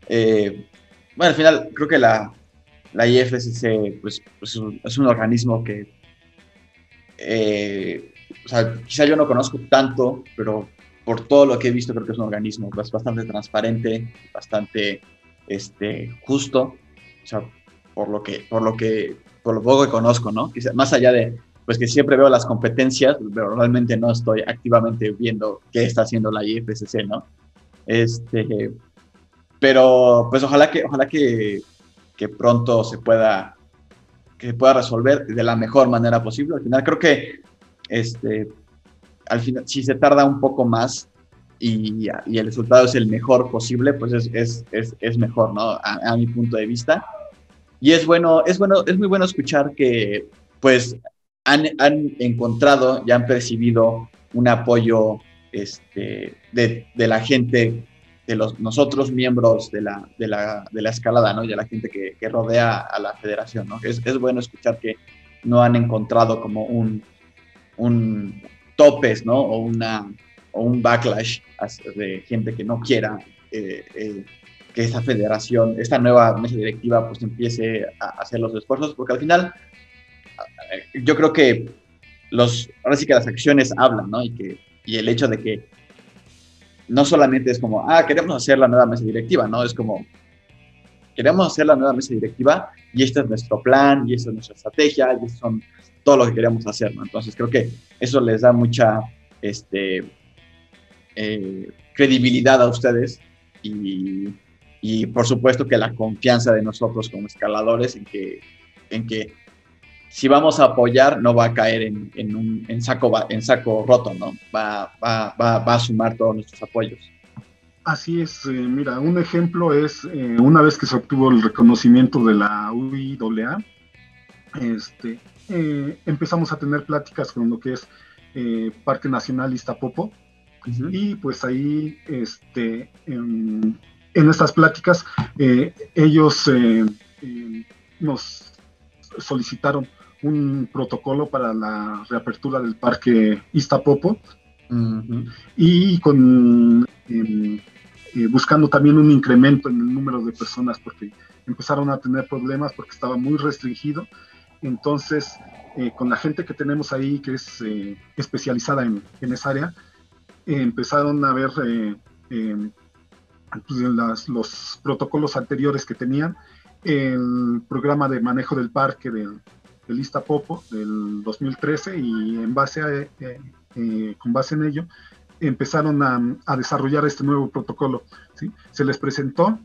eh, bueno, al final creo que la, la IFSC pues, pues es un organismo que, eh, o sea, quizá yo no conozco tanto, pero por todo lo que he visto creo que es un organismo bastante transparente, bastante este, justo, o sea, por lo que, por lo que, por lo poco que conozco, ¿no? Quizá, más allá de, pues que siempre veo las competencias, pero realmente no estoy activamente viendo qué está haciendo la IFSC, ¿no? Este, pero pues ojalá que, ojalá que, que pronto se pueda, que pueda resolver de la mejor manera posible. Al final creo que este, al final, si se tarda un poco más y, y el resultado es el mejor posible, pues es, es, es, es mejor, ¿no? A, mi punto de vista. Y es bueno, es bueno, es muy bueno escuchar que, pues, han, han encontrado y han percibido un apoyo este, de, de la gente de los, nosotros miembros de la, de la, de la escalada, ¿no? Y de la gente que, rodea a la federación, ¿no? Es, es, bueno escuchar que no han encontrado como un, un topes, ¿no? O, una, o un backlash de gente que no quiera eh, eh, que esta federación, esta nueva mesa directiva, pues empiece a hacer los esfuerzos, porque al final eh, yo creo que los, ahora que las acciones hablan, ¿no? Y, que, y el hecho de que no solamente es como, ah, queremos hacer la nueva mesa directiva, ¿no? Es como, queremos hacer la nueva mesa directiva y este es nuestro plan y esta es nuestra estrategia y son todo lo que queremos hacer, ¿no? Entonces creo que eso les da mucha este, eh, credibilidad a ustedes y, y, por supuesto que la confianza de nosotros como escaladores en que, en que si vamos a apoyar, no va a caer en, en, un, en, saco, en saco roto, ¿no? Va, va, va, va, a sumar todos nuestros apoyos. Así es, eh, mira, un ejemplo es eh, una vez que se obtuvo el reconocimiento de la UIAA, este, eh, empezamos a tener pláticas con lo que es Parque Nacional Iztapopo, uh -huh. y pues ahí, este, en, en estas pláticas, ellos nos solicitaron un protocolo para la reapertura del parque Iztapopo uh -huh. y con eh, eh, buscando también un incremento en el número de personas porque empezaron a tener problemas porque estaba muy restringido. Entonces, eh, con la gente que tenemos ahí que es eh, especializada en, en, esa área, empezaron a ver pues, las, los protocolos anteriores que tenían, el programa de manejo del parque del, del Iztapopo del 2013 y en base a, eh, eh, con base en ello empezaron a, a desarrollar este nuevo protocolo. ¿sí? Se les presentó,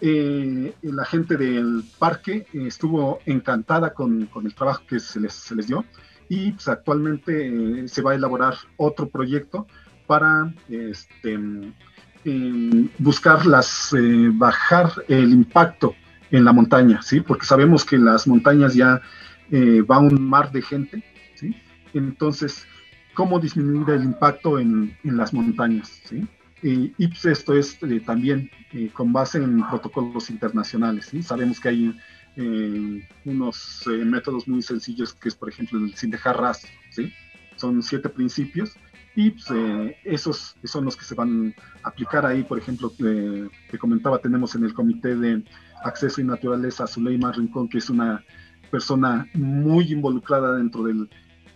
eh, la gente del parque estuvo encantada con, con, el trabajo que se les, se les dio y pues, actualmente eh, se va a elaborar otro proyecto para este, eh, buscar las, bajar el impacto en la montaña, ¿sí? porque sabemos que las montañas ya eh, va un mar de gente, ¿sí? Entonces, ¿cómo disminuir el impacto en, las montañas? ¿sí? Y, pues esto es eh, también eh, con base en protocolos internacionales, ¿sí? Sabemos que hay eh, unos métodos muy sencillos, que es, por ejemplo, el sin dejar rastro, ¿sí? Son siete principios y pues, esos son los que se van a aplicar ahí, por ejemplo, te comentaba, tenemos en el Comité de Acceso y Naturaleza a Rincón, que es una persona muy involucrada dentro del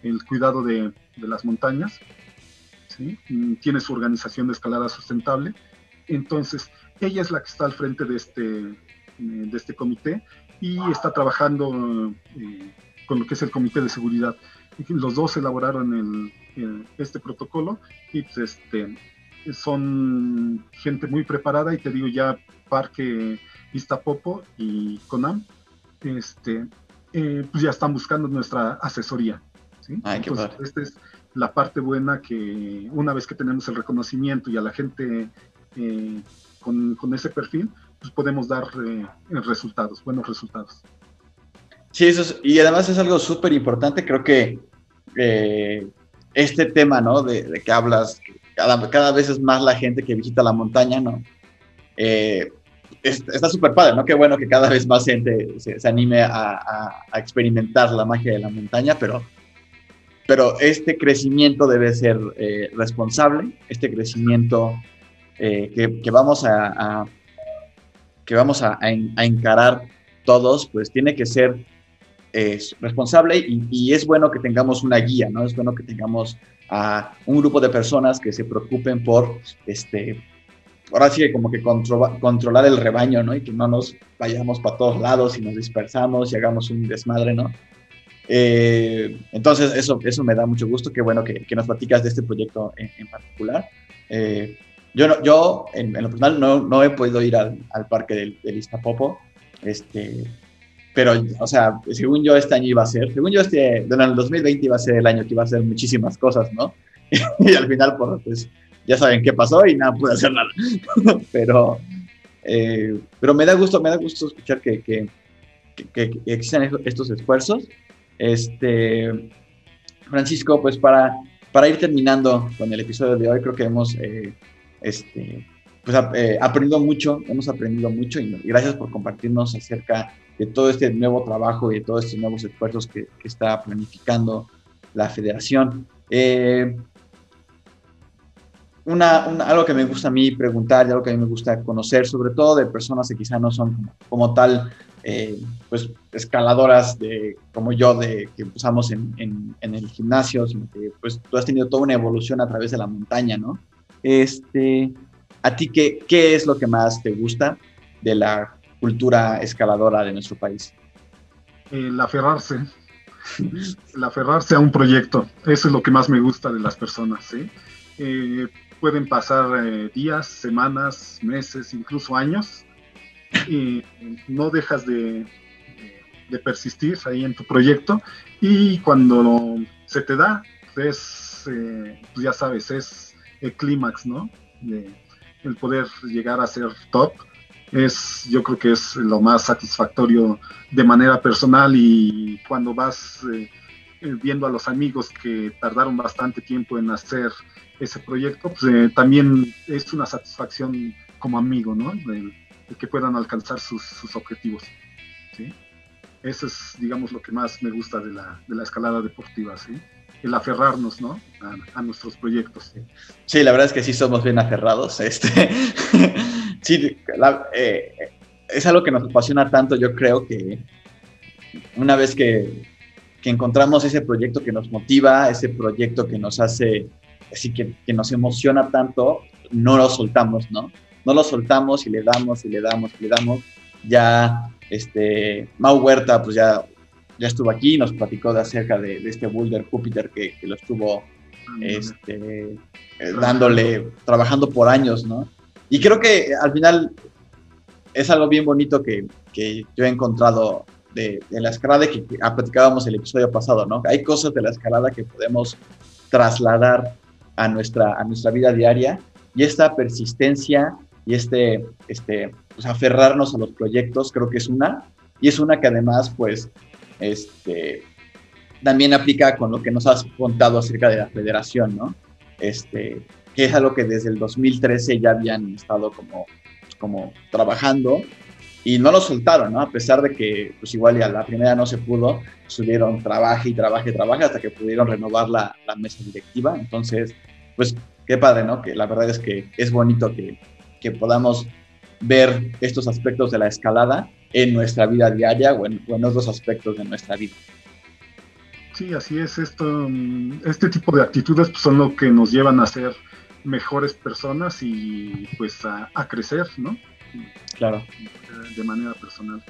el cuidado de, las montañas, ¿sí? tiene su organización de escalada sustentable, entonces ella es la que está al frente de este, de este comité y está trabajando eh, con lo que es el comité de seguridad. Los dos elaboraron el, el, este protocolo y pues este, son gente muy preparada y te digo ya Parque Iztapopo y CONAM este, eh, pues ya están buscando nuestra asesoría. ¿sí? Ay, Entonces, esta es la parte buena que una vez que tenemos el reconocimiento y a la gente eh, con, con, ese perfil, pues podemos dar eh, resultados, buenos resultados. Sí, eso es, y además es algo súper importante, creo que eh, este tema, ¿no? De, de, que hablas, cada, cada vez es más la gente que visita la montaña, ¿no? Está súper padre, ¿no? Qué bueno que cada vez más gente se, anime a, experimentar la magia de la montaña, pero, pero este crecimiento debe ser eh, responsable, este crecimiento eh, que, vamos a, a que vamos a, encarar todos, pues tiene que ser eh, responsable y, y, es bueno que tengamos una guía, ¿no? Es bueno que tengamos a un grupo de personas que se preocupen por este, ahora sí como que controla, controlar el rebaño, ¿no? Y que no nos vayamos para todos lados y nos dispersamos y hagamos un desmadre, ¿no? Eh, entonces, eso, eso me da mucho gusto. Qué bueno que, que nos platicas de este proyecto en, en particular. Eh, yo, no, yo en, en, lo personal, no, no he podido ir al, al parque del, del Iztapopo, este, pero, o sea, según yo, este año iba a ser, según yo, este, bueno, el 2020 iba a ser el año que iba a ser muchísimas cosas, ¿no? y al final, pues, ya saben qué pasó y nada pude hacer nada. pero, eh, pero me da gusto, me da gusto escuchar que, que, que, existen estos esfuerzos. Este, Francisco, pues para, para ir terminando con el episodio de hoy, creo que hemos eh, este, pues, eh, aprendido mucho, hemos aprendido mucho y, gracias por compartirnos acerca de todo este nuevo trabajo y de todos estos nuevos esfuerzos que, que está planificando la federación. Eh, una, algo que me gusta a mí preguntar y algo que a mí me gusta conocer, sobre todo de personas que quizá no son como, tal, eh, pues escaladoras de, como yo, de que usamos en, en, el gimnasio, sino que pues tú has tenido toda una evolución a través de la montaña, ¿no? Este, ¿A ti qué, qué es lo que más te gusta de la cultura escaladora de nuestro país? El aferrarse, el aferrarse a un proyecto, eso es lo que más me gusta de las personas, ¿sí? Eh, pueden pasar eh, días, semanas, meses, incluso años, y no dejas de, persistir ahí en tu proyecto, y cuando se te da, es, eh, pues ya sabes, es el clímax, ¿no? el poder llegar a ser top, es, yo creo que es lo más satisfactorio de manera personal y cuando vas eh, viendo a los amigos que tardaron bastante tiempo en hacer ese proyecto, pues eh, también es una satisfacción como amigo, ¿no? De, que puedan alcanzar sus, sus objetivos. ¿sí? Eso es, digamos, lo que más me gusta de la, de la escalada deportiva, ¿sí? El aferrarnos, ¿no? A, nuestros proyectos. Sí, la verdad es que sí somos bien aferrados. Este, sí, eh, es algo que nos apasiona tanto, yo creo que una vez que, que encontramos ese proyecto que nos motiva, ese proyecto que nos hace así que, que nos emociona tanto, no lo soltamos, ¿no? No lo soltamos y le damos y le damos y le damos. Ya, este, Mau Huerta, pues ya, ya estuvo aquí, nos platicó de acerca de, este Boulder Júpiter que, que lo estuvo este, eh, dándole, trabajando por años, ¿no? Y creo que al final es algo bien bonito que, que yo he encontrado de, de, la escalada que, que platicábamos el episodio pasado, ¿no? Hay cosas de la escalada que podemos trasladar a nuestra, a nuestra vida diaria y esta persistencia y este, este pues, aferrarnos a los proyectos creo que es una y es una que además pues este también aplica con lo que nos has contado acerca de la federación, ¿no? Este, que es algo que desde el 2013 ya habían estado como, como trabajando y no lo soltaron, ¿no? A pesar de que, pues igual ya la primera no se pudo, subieron trabajo y trabajo y trabajo hasta que pudieron renovar la, la, mesa directiva. Entonces, pues qué padre, ¿no? Que la verdad es que es bonito que, que podamos ver estos aspectos de la escalada en nuestra vida diaria o en, otros aspectos de nuestra vida. Sí, así es. Esto, este tipo de actitudes pues, son lo que nos llevan a ser mejores personas y pues a, a crecer, ¿no? Claro. De manera personal.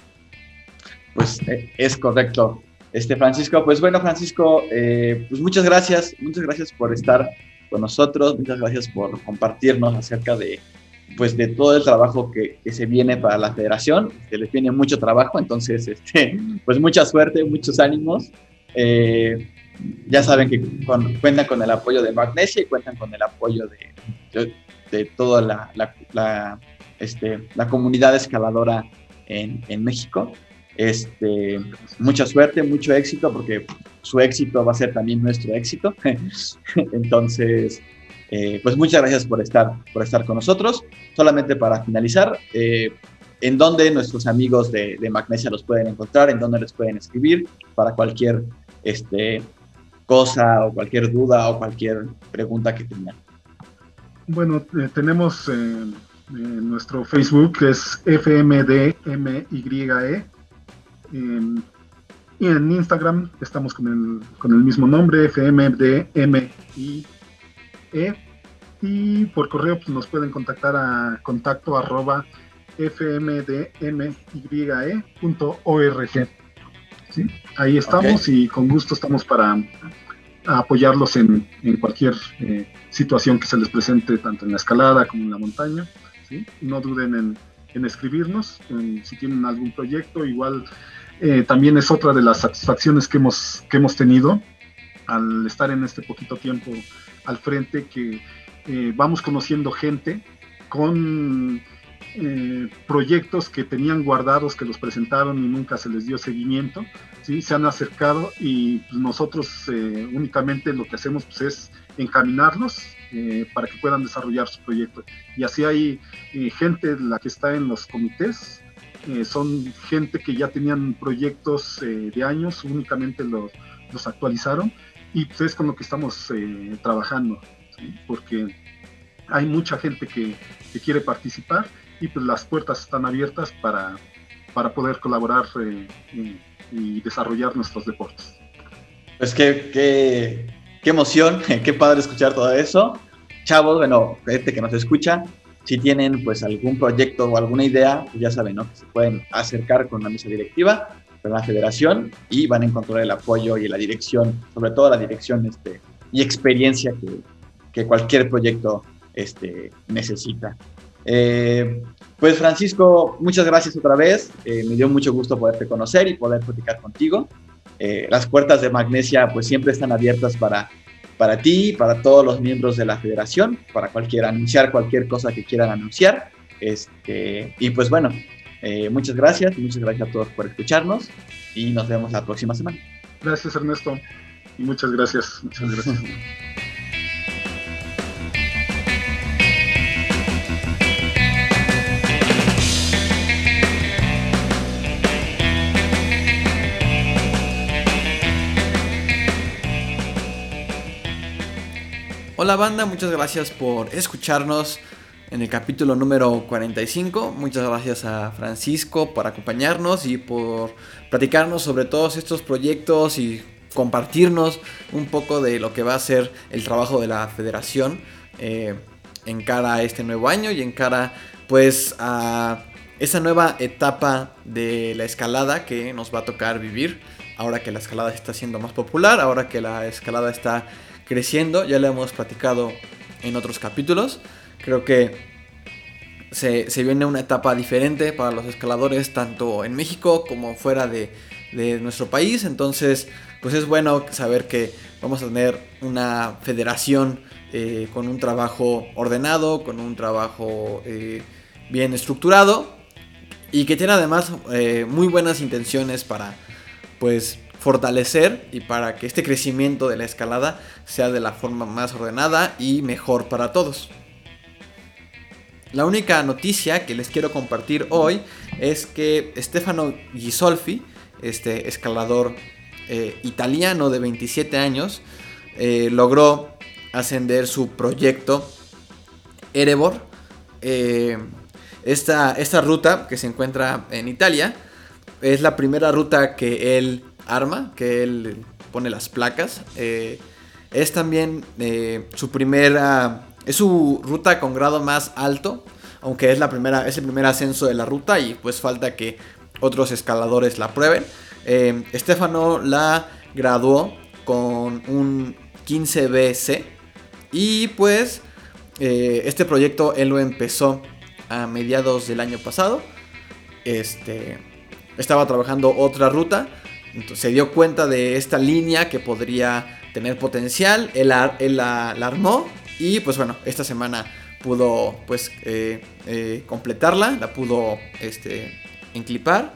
Pues eh, es correcto. Este Francisco, pues bueno, Francisco, eh, pues muchas gracias, muchas gracias por estar con nosotros, muchas gracias por compartirnos acerca de, pues de todo el trabajo que, que se viene para la federación, que les viene mucho trabajo, entonces, este, pues mucha suerte, muchos ánimos. Eh, ya saben que cuentan con el apoyo de Magnesia y cuentan con el apoyo de, de, de toda la, la, la este, la comunidad escaladora en, en México. Este, mucha suerte, mucho éxito, porque su éxito va a ser también nuestro éxito. Entonces, eh, pues muchas gracias por estar, por estar con nosotros. Solamente para finalizar, eh, ¿en dónde nuestros amigos de, Magnesia los pueden encontrar? ¿En dónde les pueden escribir para cualquier este, cosa o cualquier duda o cualquier pregunta que tengan? Bueno, eh, tenemos en nuestro Facebook es FMDMYE. En, y en Instagram estamos con el, con el mismo nombre, FMDMIE. Y por correo pues, nos pueden contactar a contacto arroba fmdmye.org. ¿Sí? Ahí estamos y con gusto estamos para apoyarlos en, en cualquier eh, situación que se les presente, tanto en la escalada como en la montaña. No duden en, escribirnos, si tienen algún proyecto, igual eh, también es otra de las satisfacciones que hemos, que hemos tenido, al estar en este poquito tiempo al frente que eh, vamos conociendo gente con eh, proyectos que tenían guardados, que los presentaron y nunca se les dio seguimiento, ¿sí? se han acercado y pues, nosotros únicamente lo que hacemos pues, es encaminarlos para que puedan desarrollar su proyecto. Y así hay gente la que está en los comités, son gente que ya tenían proyectos de años, únicamente los, los actualizaron y pues es con lo que estamos trabajando porque hay mucha gente que, quiere participar y pues las puertas están abiertas para, para poder colaborar eh, y, desarrollar nuestros deportes. Pues qué, qué, emoción, qué padre escuchar todo eso. Chavos, bueno, gente que nos escucha, si tienen pues algún proyecto o alguna idea, pues ya saben, ¿no? Que se pueden acercar con la mesa directiva, con la federación y van a encontrar el apoyo y la dirección, sobre todo la dirección este, y experiencia que, que cualquier proyecto este, necesita. Eh, pues Francisco, muchas gracias otra vez. Eh, me dio mucho gusto poderte conocer y poder platicar contigo. Eh, las puertas de Magnesia pues siempre están abiertas para, para ti, para todos los miembros de la federación, para cualquier anunciar cualquier cosa que quieran anunciar. Este, y pues bueno, muchas gracias, muchas gracias a todos por escucharnos y nos vemos la próxima semana. Gracias Ernesto muchas gracias. Muchas gracias. Hola banda, muchas gracias por escucharnos en el capítulo número 45. Muchas gracias a Francisco por acompañarnos y por platicarnos sobre todos estos proyectos y compartirnos un poco de lo que va a ser el trabajo de la federación eh, en cara a este nuevo año y en cara pues a esa nueva etapa de la escalada que nos va a tocar vivir ahora que la escalada está siendo más popular, ahora que la escalada está creciendo, ya lo hemos platicado en otros capítulos. Creo que se, viene una etapa diferente para los escaladores, tanto en México como fuera de, nuestro país. Entonces, pues es bueno saber que vamos a tener una federación eh, con un trabajo ordenado, con un trabajo eh, bien estructurado y que tiene además eh, muy buenas intenciones para pues fortalecer y para que este crecimiento de la escalada sea de la forma más ordenada y mejor para todos. La única noticia que les quiero compartir hoy es que Stefano Ghisolfi, este escalador eh, italiano de 27 años, eh, logró ascender su proyecto Erebor. Eh, esta, esta ruta que se encuentra en Italia es la primera ruta que él arma, que él pone las placas. Eh, es también eh, su primera, es su ruta con grado más alto, aunque es, la primera, es el primer ascenso de la ruta y pues falta que otros escaladores la prueben. Eh, Estefano la graduó con un 15BC y pues este proyecto él lo empezó a mediados del año pasado. Este, estaba trabajando otra ruta se dio cuenta de esta línea que podría tener potencial, él, la, armó y pues bueno, esta semana pudo pues eh, eh, completarla, la pudo este, enclipar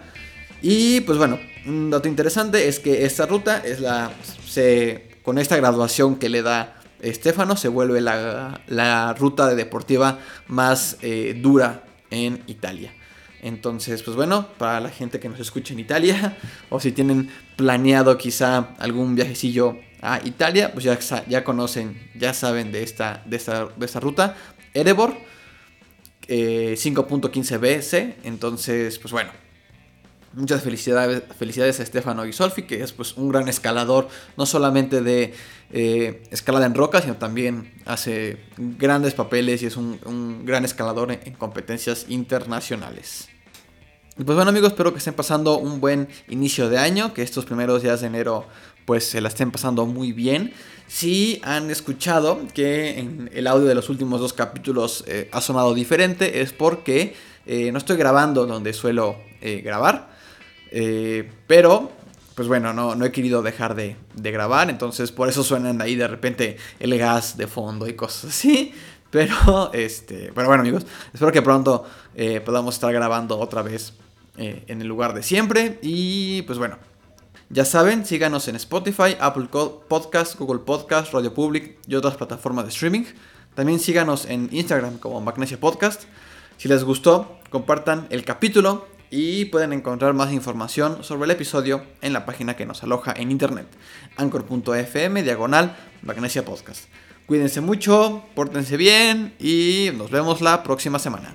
y pues bueno, un dato interesante es que esta ruta es la, se, con esta graduación que le da Estefano se vuelve la, la ruta deportiva más eh, dura en Italia. Entonces, pues bueno, para la gente que nos escucha en Italia, o si tienen planeado quizá algún viajecillo a Italia, pues ya, ya conocen, ya saben de esta, de esta, ruta. Erebor, 5.15 eh, BC. Entonces, pues bueno, muchas felicidades, felicidades a Stefano Ghisolfi, que es pues un gran escalador, no solamente de eh, escalada en roca, sino también hace grandes papeles y es un, gran escalador en competencias internacionales. Pues bueno amigos, espero que estén pasando un buen inicio de año, que estos primeros días de enero pues se la estén pasando muy bien. Si han escuchado que en el audio de los últimos dos capítulos eh, ha sonado diferente, es porque eh, no estoy grabando donde suelo eh, pero pues bueno, no, no he querido dejar de, grabar, entonces por eso suenan ahí de repente el gas de fondo y cosas así. Pero, este, pero bueno amigos, espero que pronto eh, podamos estar grabando otra vez eh, en el lugar de siempre. Y pues bueno, ya saben, síganos en Spotify, Apple Podcast, Google Podcast, Radio Public y otras plataformas de streaming. También síganos en Instagram como Magnesia Podcast. Si les gustó, compartan el capítulo y pueden encontrar más información sobre el episodio en la página que nos aloja en internet, anchor.fm diagonal Magnesia Podcast. Cuídense mucho, pórtense bien y nos vemos la próxima semana.